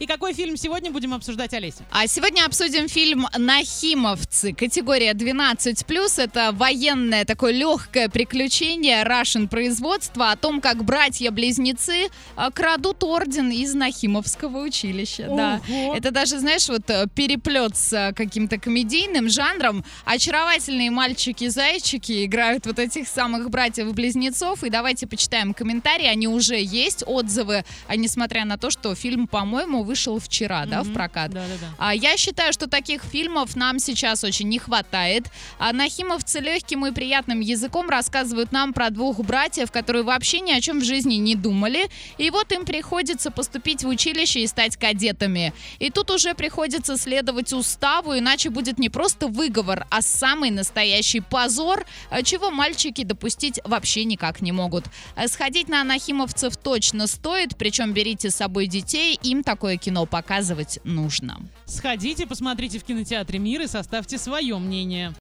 И какой фильм сегодня будем обсуждать, Олеся? А сегодня обсудим фильм «Нахимовцы». Категория 12+. Это военное такое легкое приключение Russian производства о том, как братья-близнецы а, крадут орден из Нахимовского училища. Да. Ого. Это даже, знаешь, вот э, переплет с э, каким-то комедийным жанром. Очаровательные мальчики-зайчики играют вот этих самых братьев-близнецов. И давайте почитаем комментарии. Они уже есть, отзывы. А несмотря на то, что фильм, по-моему, вышел вчера, да, в прокат. Да-да-да. А я считаю, что таких фильмов нам сейчас очень не хватает. А нахимовцы легким и приятным языком рассказывают нам про двух братьев, которые вообще ни о чем в жизни не думали. И вот им приходится поступить в училище и стать кадетами. И тут уже приходится следовать уставу, иначе будет не просто выговор, а самый настоящий позор, а чего мальчики допустить вообще никак не могут. А Сходить на нахимовцев точно стоит, причем берите с собой детей, им такое кино показывать нужно. Сходите, посмотрите в кинотеатре «Мир» и составьте свое мнение.